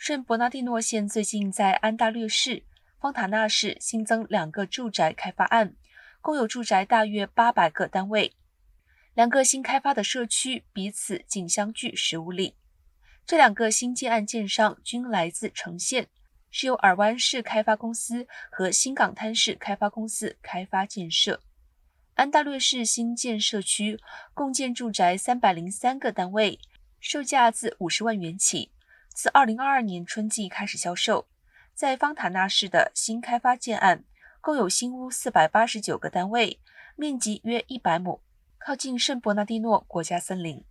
圣伯纳蒂诺县最近在安大略市、方塔纳市新增两个住宅开发案，共有住宅大约八百个单位。两个新开发的社区彼此仅相距十五里。这两个新建案件上均来自城县，是由尔湾市开发公司和新港滩市开发公司开发建设。安大略市新建社区共建住宅三百零三个单位，售价自五十万元起。自二零二二年春季开始销售，在方塔纳市的新开发建案共有新屋四百八十九个单位，面积约一百亩，靠近圣伯纳蒂诺国家森林。